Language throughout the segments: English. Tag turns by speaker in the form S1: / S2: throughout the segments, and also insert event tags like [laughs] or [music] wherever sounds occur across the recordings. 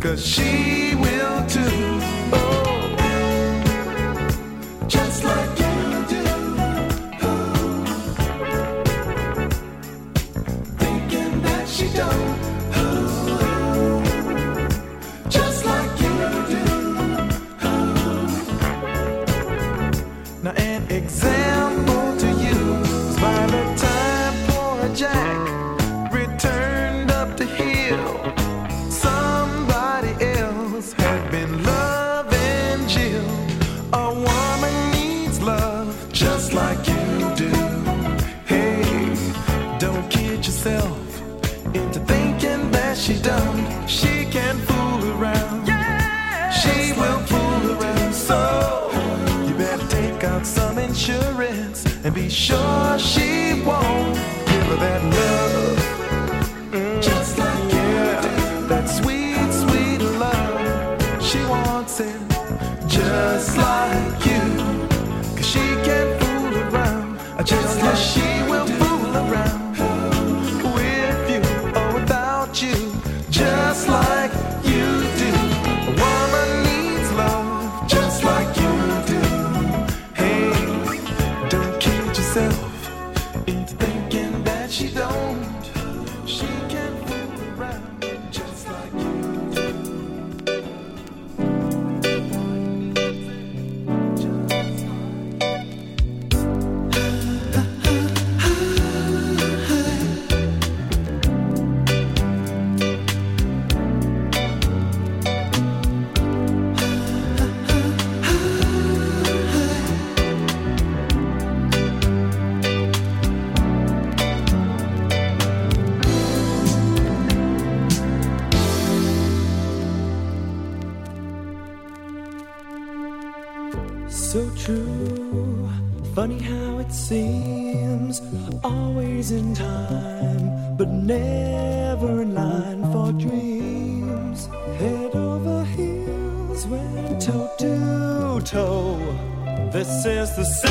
S1: Cause she will too. she's done. She can fool around. Yeah, she will fool around. So you better take out some insurance and be sure she won't give her that love. Mm. Just like yeah, you that sweet, sweet love. She wants it just like.
S2: the
S3: same.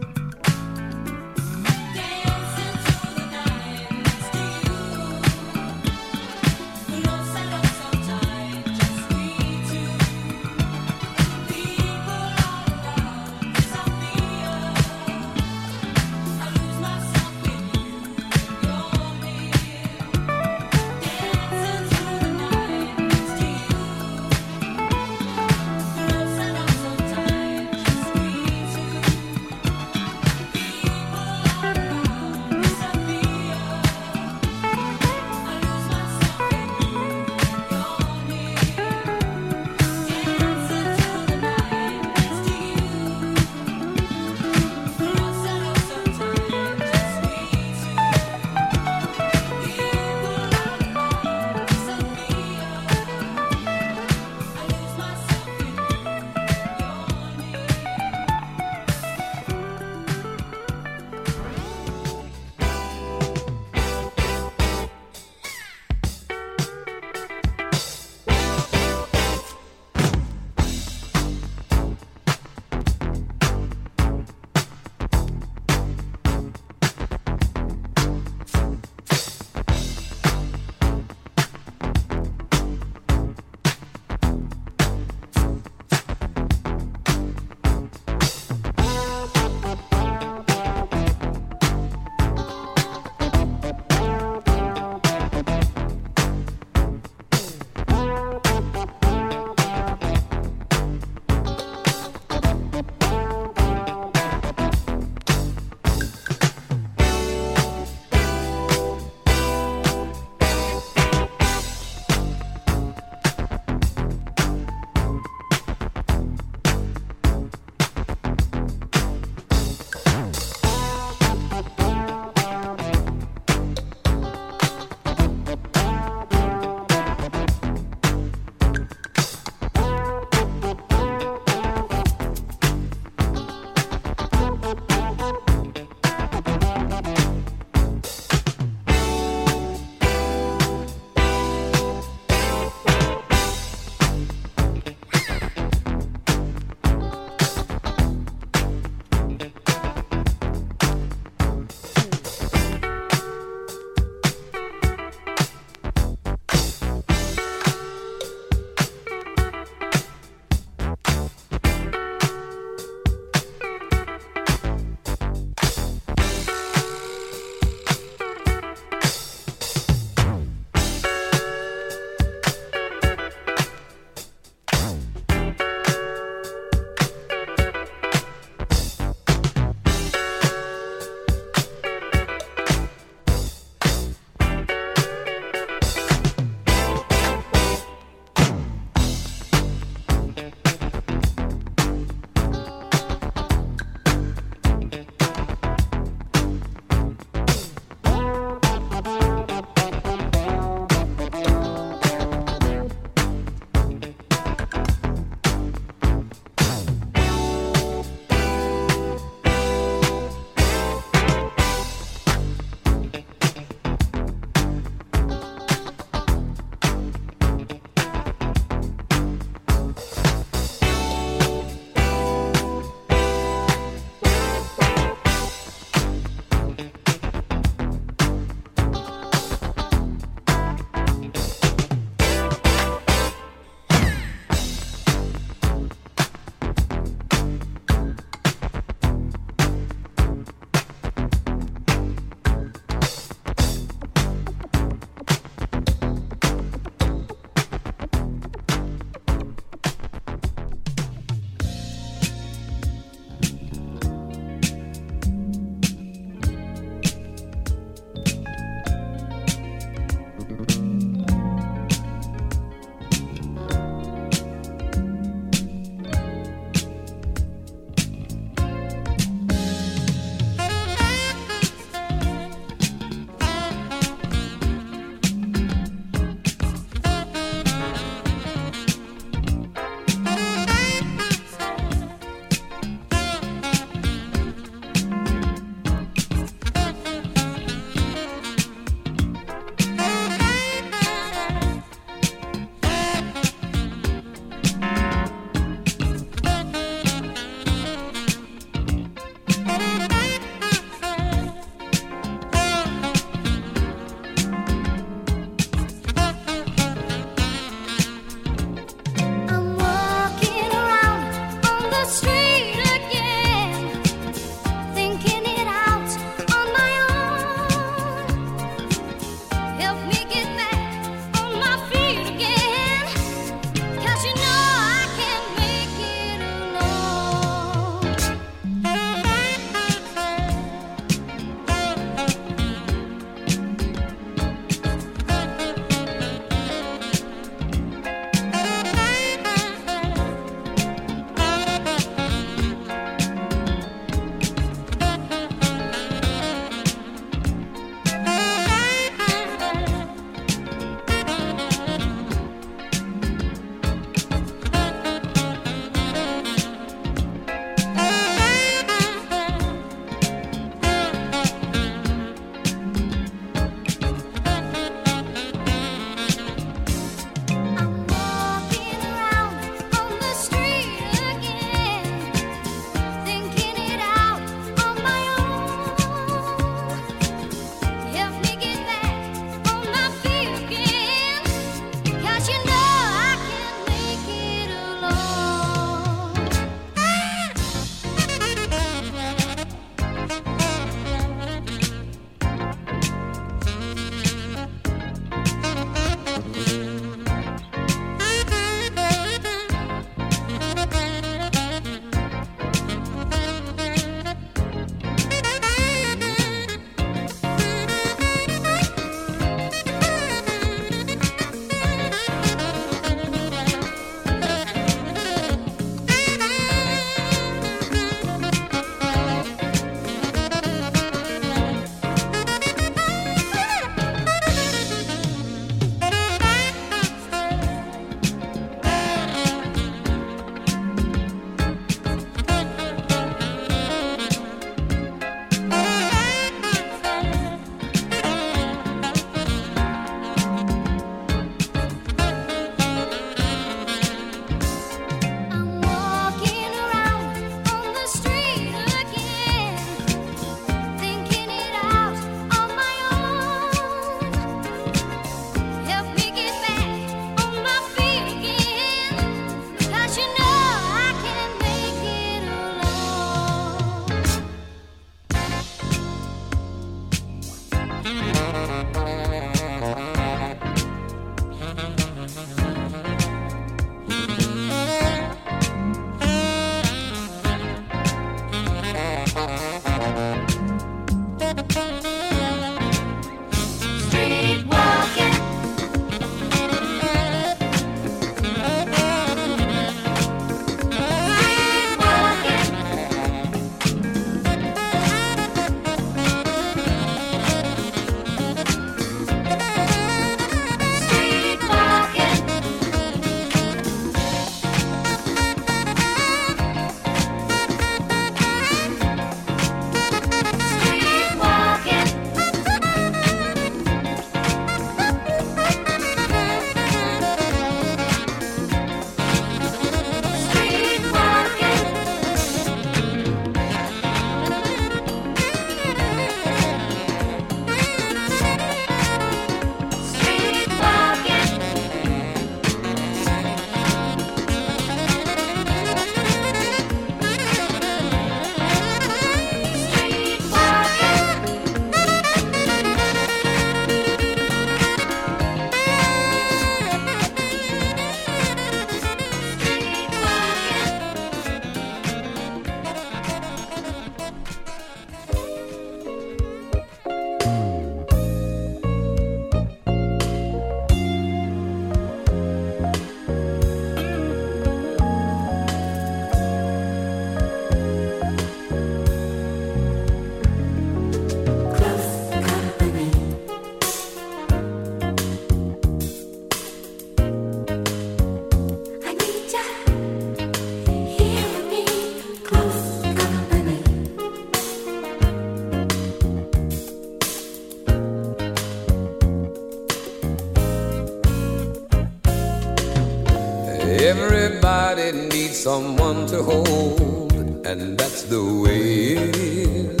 S3: Someone to hold, and that's the way it is.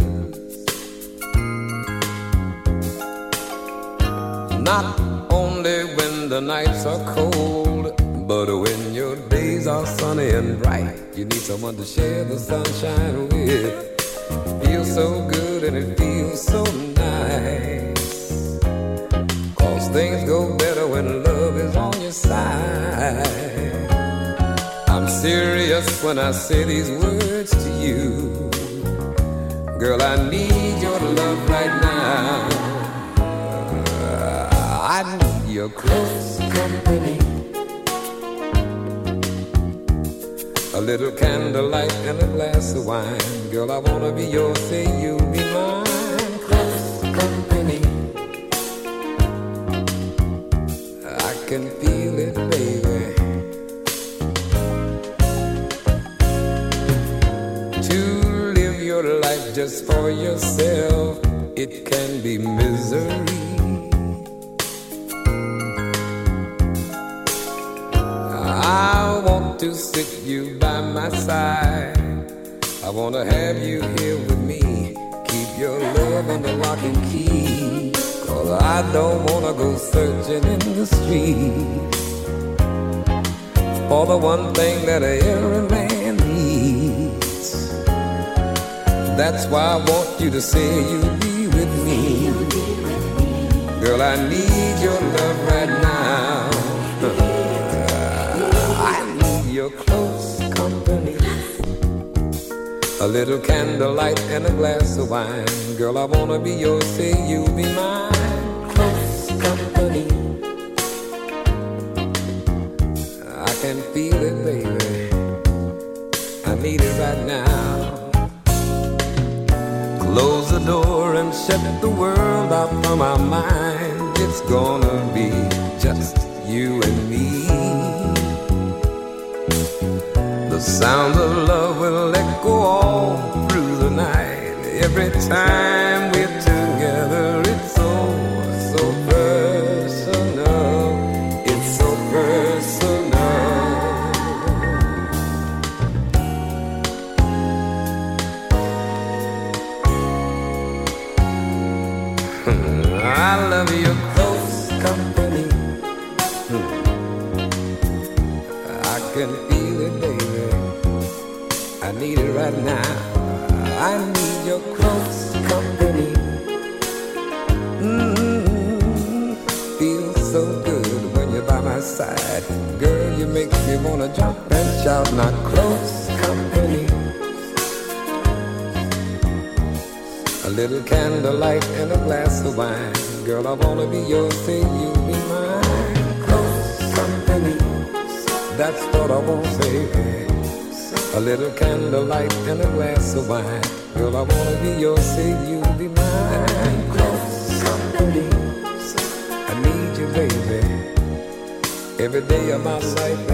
S3: Not only when the nights are cold, but when your days are sunny and bright, you need someone to share the sunshine with. When I say these words to you. Girl, I need your love right now. I need your close company. A little candlelight and a glass of wine. Girl, I wanna be yours, say you be mine. Close company. I can feel it, baby. Just for yourself, it can be misery. I want to sit you by my side. I want to have you here with me. Keep your love the lock and key. Cause I don't want to go searching in the street for the one thing that every man that's why I want you to say you'll be with me. Girl, I need your love right now. [laughs] I need your close company. A little candlelight and a glass of wine. Girl, I wanna be yours, say you'll be mine. Shut the world out from our mind. It's gonna be just you and me. The sound of love will echo all through the night. Every time you wanna jump and shout. Not close company. A little candlelight and a glass of wine. Girl, I wanna be yours, say you be mine. Close company, that's what I want, baby. A little candlelight and a glass of wine. Girl, I wanna be yours, say you be mine. Close company, I need you, baby. Every day of my life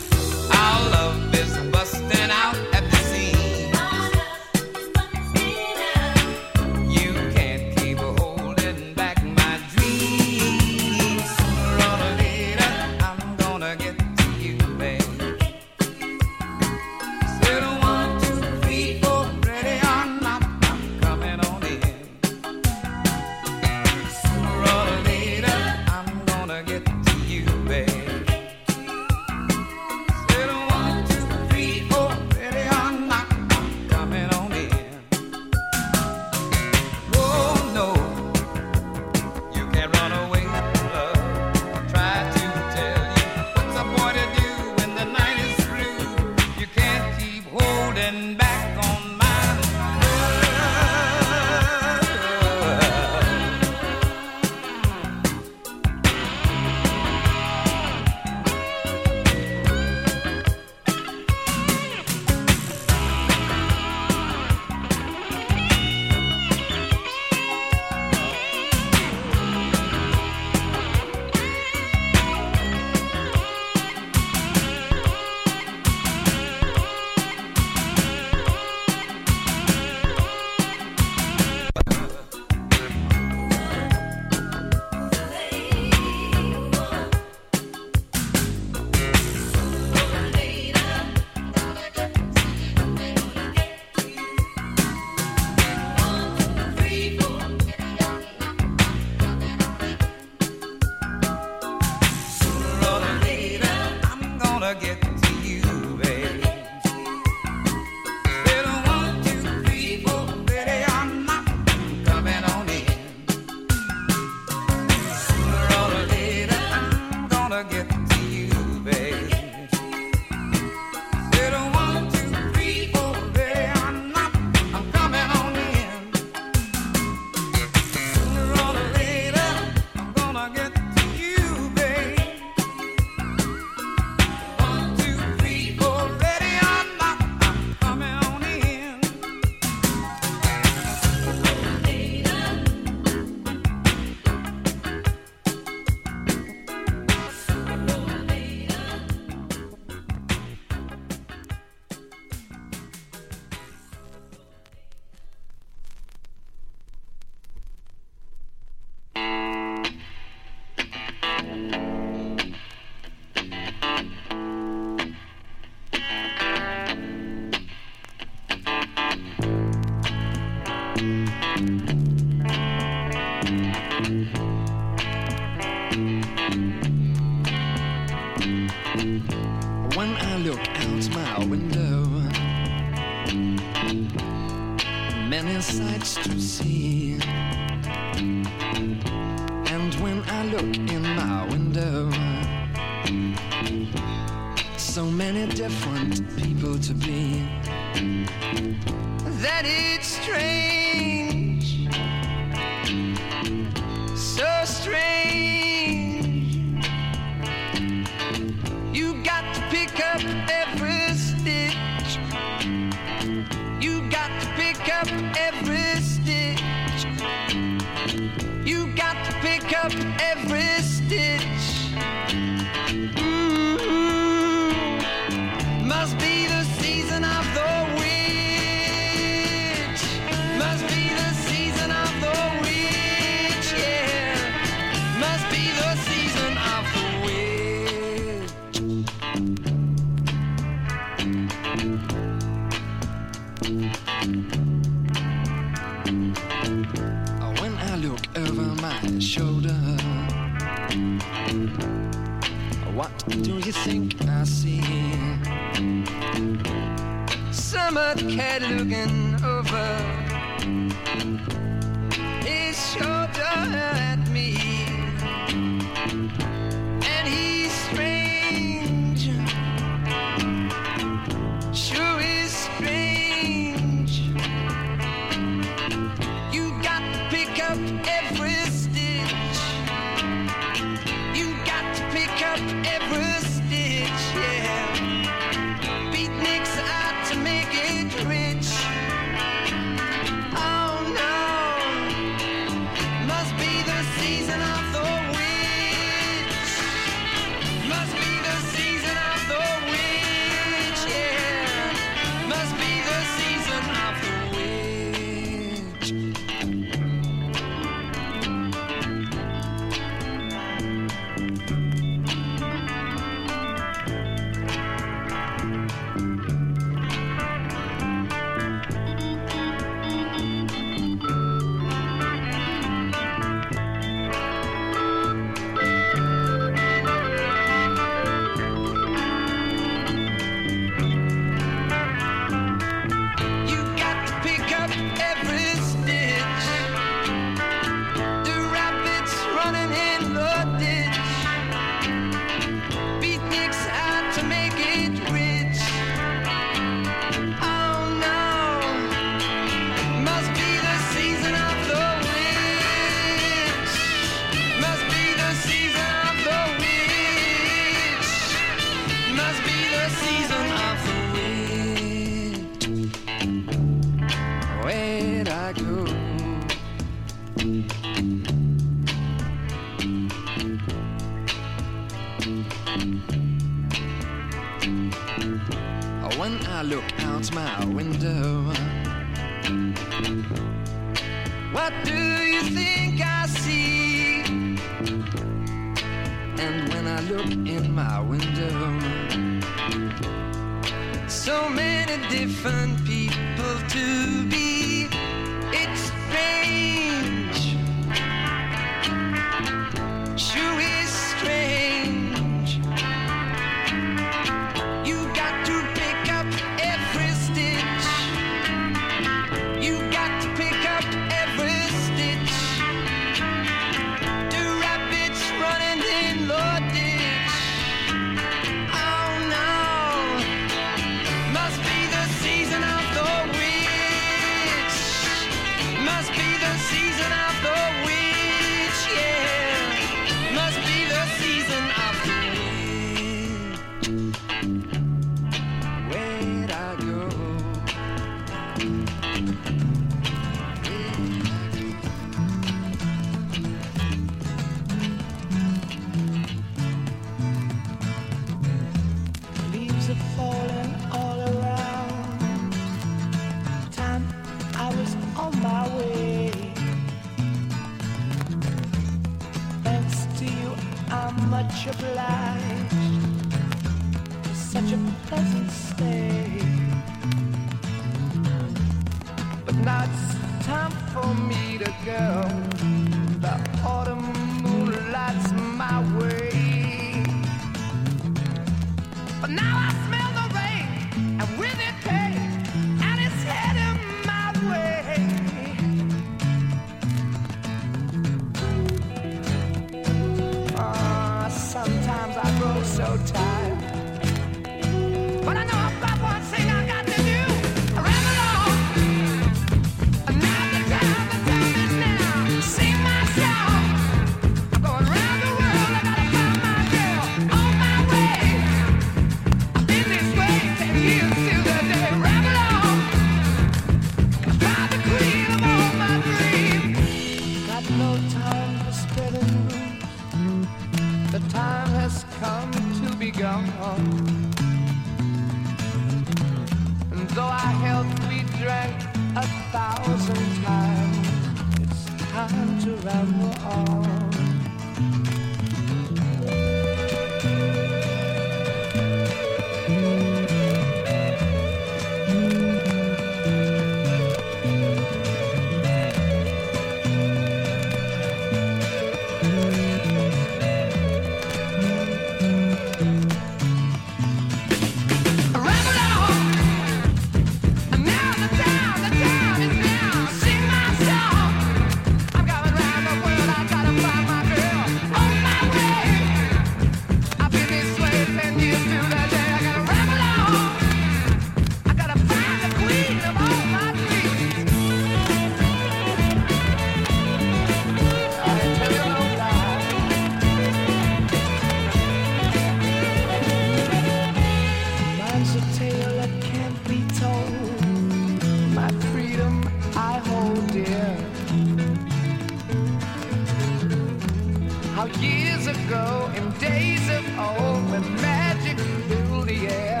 S4: ago, in days of old, when magic filled the air.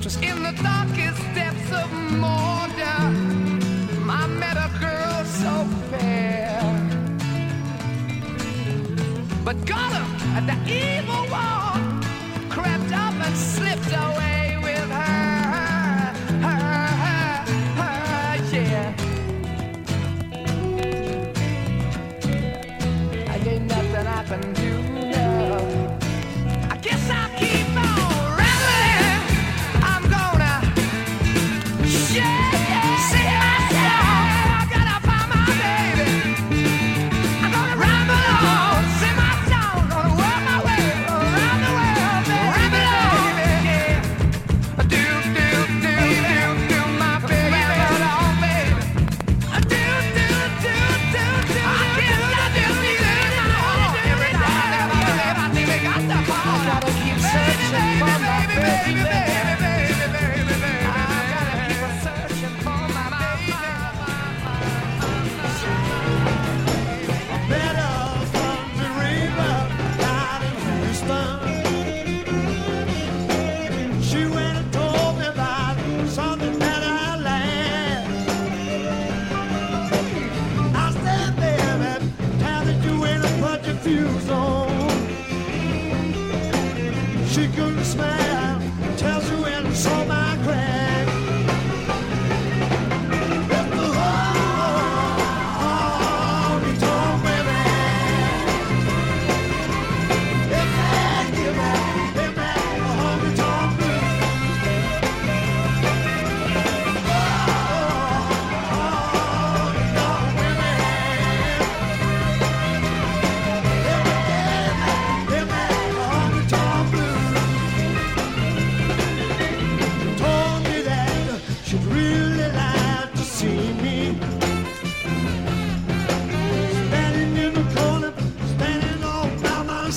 S4: Just in the darkest depths of Mordor, I met a girl so fair. But Gollum, the evil one, crept up and slipped away.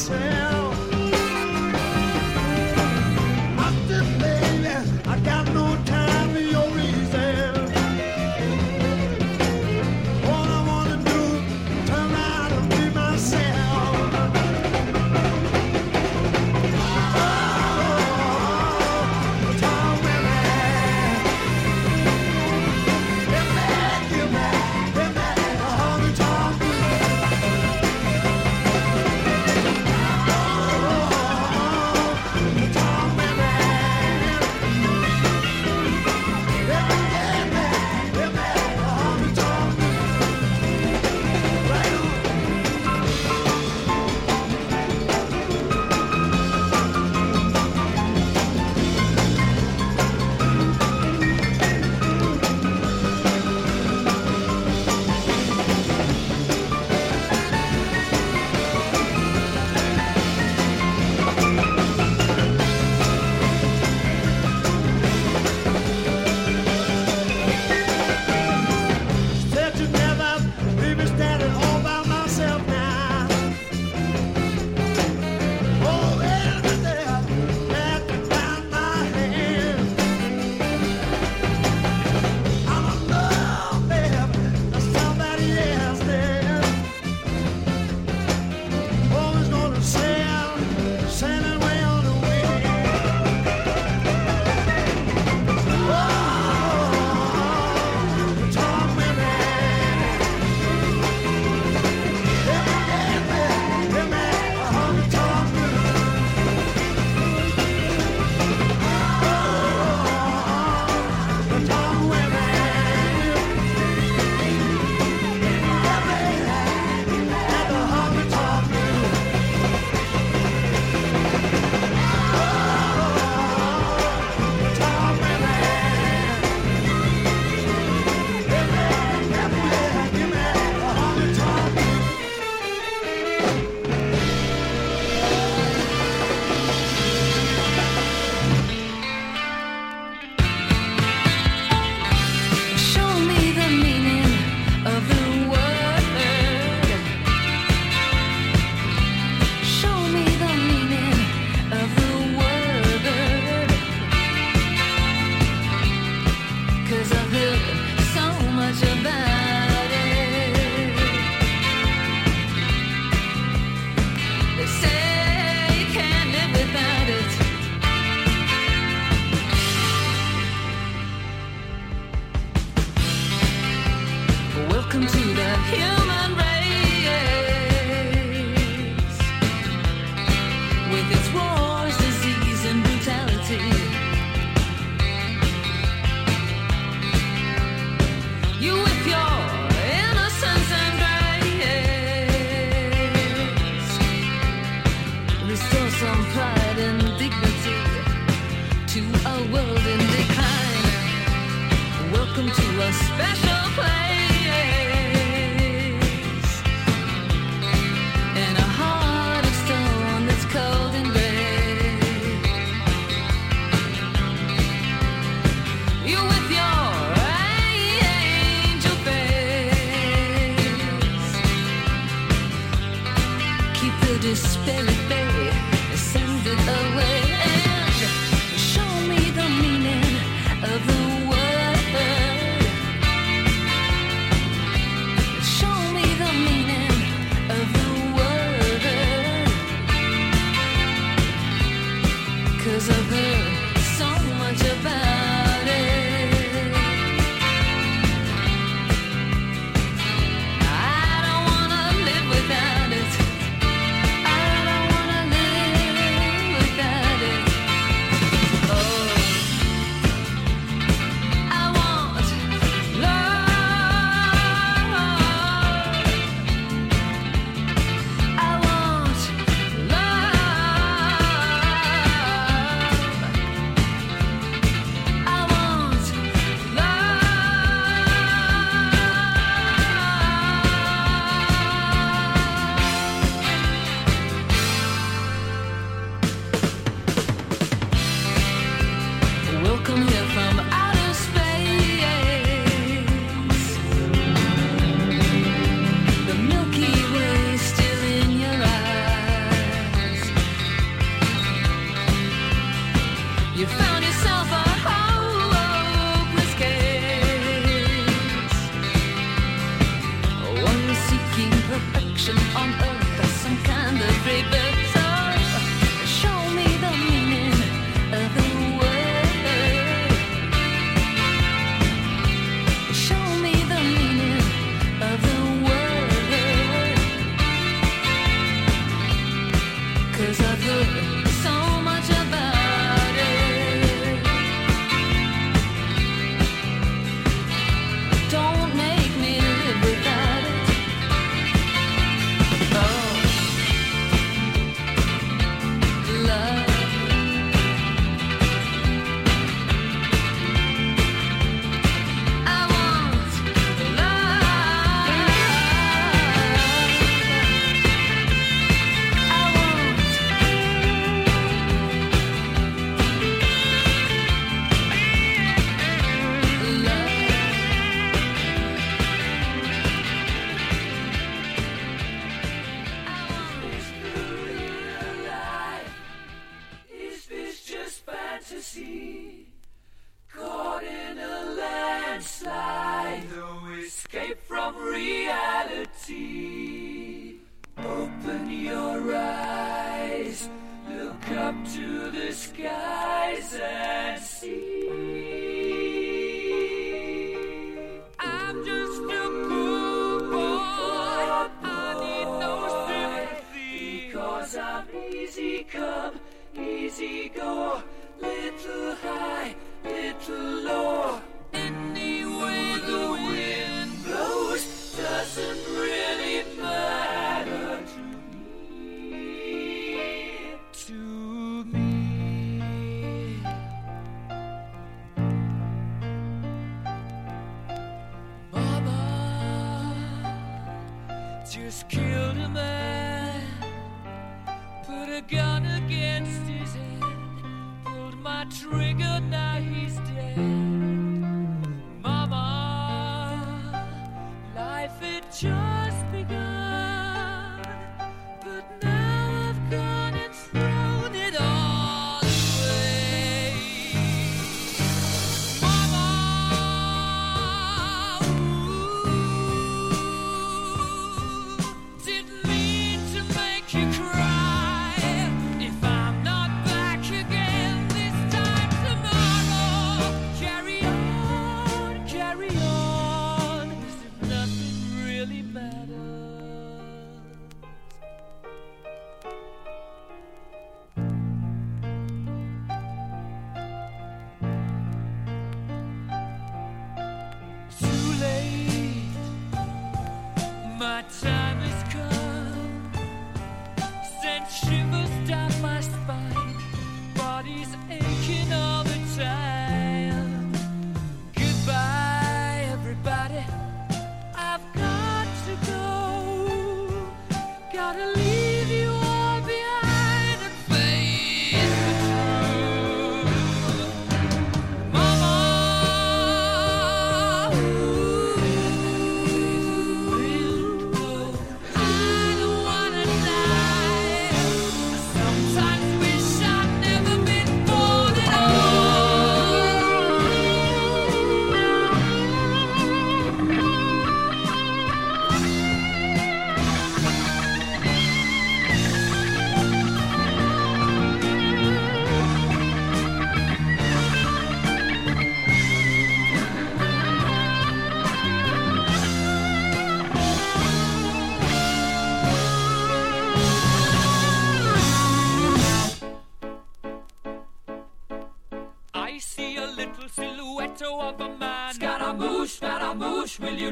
S4: myself.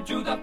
S4: Do the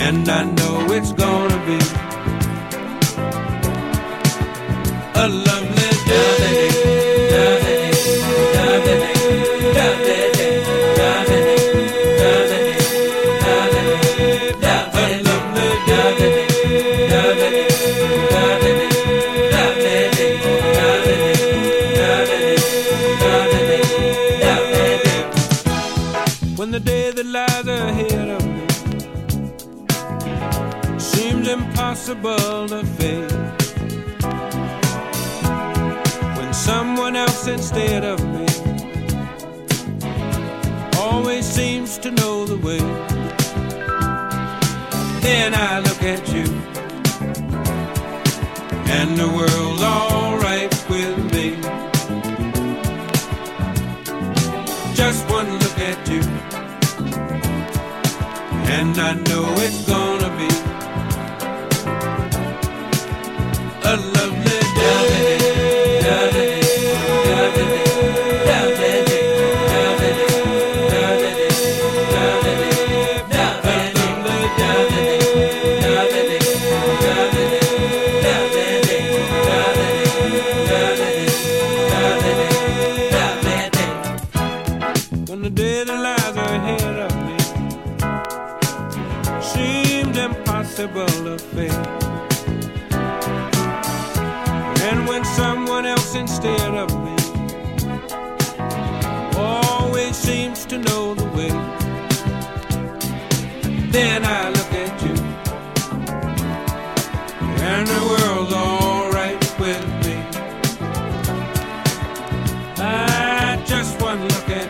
S5: and I know it's gonna be a love. miles away. Then I look at you and the world's all.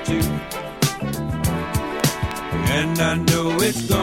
S5: do. And I know it's gonna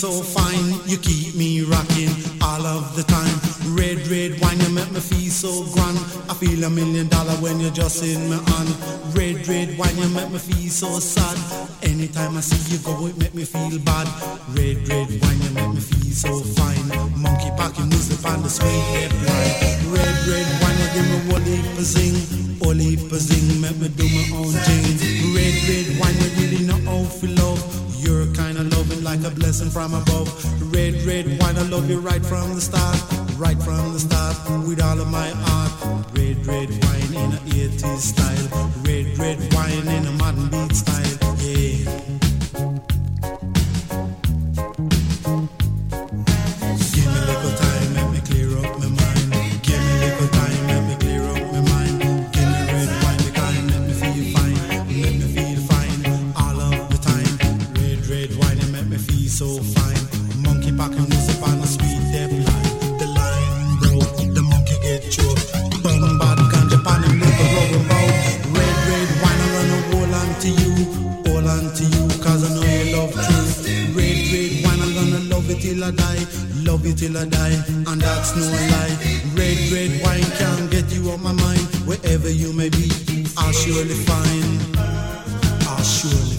S5: so fine, you keep me rocking all of the time. Red, red wine, you make me feel so grand. I feel a million dollar when you're just in my hand. Red, red wine, you make me feel
S6: so sad. Anytime I see you go, it make me feel bad. Red, red wine, you make me feel so fine. Monkey packing music on the sweet red line. Red, red wine, you give me one heap of zing. All heap zing, make me do my own thing. Red, red wine, you really know how to love. You're kind like a blessing from above. Red, red wine, I love you right from the start. Right from the start, with all of my heart. Red, red wine in a 80s style. Red, red wine in a modern beat style. Yeah. Die. Love you till I die, and that's no lie. Red, red wine can't get you off my mind. Wherever you may be, I'll surely find. I'll surely